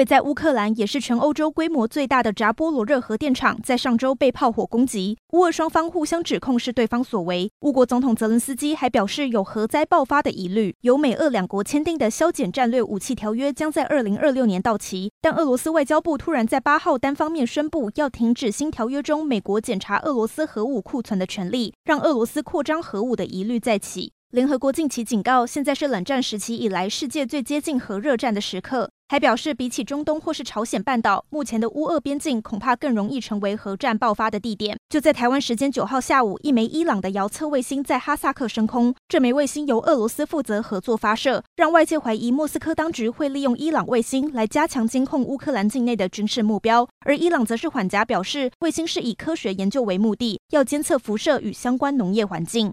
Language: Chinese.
位在乌克兰，也是全欧洲规模最大的扎波罗热核电厂，在上周被炮火攻击。乌俄双方互相指控是对方所为。乌国总统泽伦斯基还表示有核灾爆发的疑虑。由美俄两国签订的削减战略武器条约将在二零二六年到期，但俄罗斯外交部突然在八号单方面宣布要停止新条约中美国检查俄罗斯核武库存的权利，让俄罗斯扩张核武的疑虑再起。联合国近期警告，现在是冷战时期以来世界最接近核热战的时刻。还表示，比起中东或是朝鲜半岛，目前的乌俄边境恐怕更容易成为核战爆发的地点。就在台湾时间九号下午，一枚伊朗的遥测卫星在哈萨克升空，这枚卫星由俄罗斯负责合作发射，让外界怀疑莫斯科当局会利用伊朗卫星来加强监控乌克兰境内的军事目标。而伊朗则是缓颊表示，卫星是以科学研究为目的，要监测辐射与相关农业环境。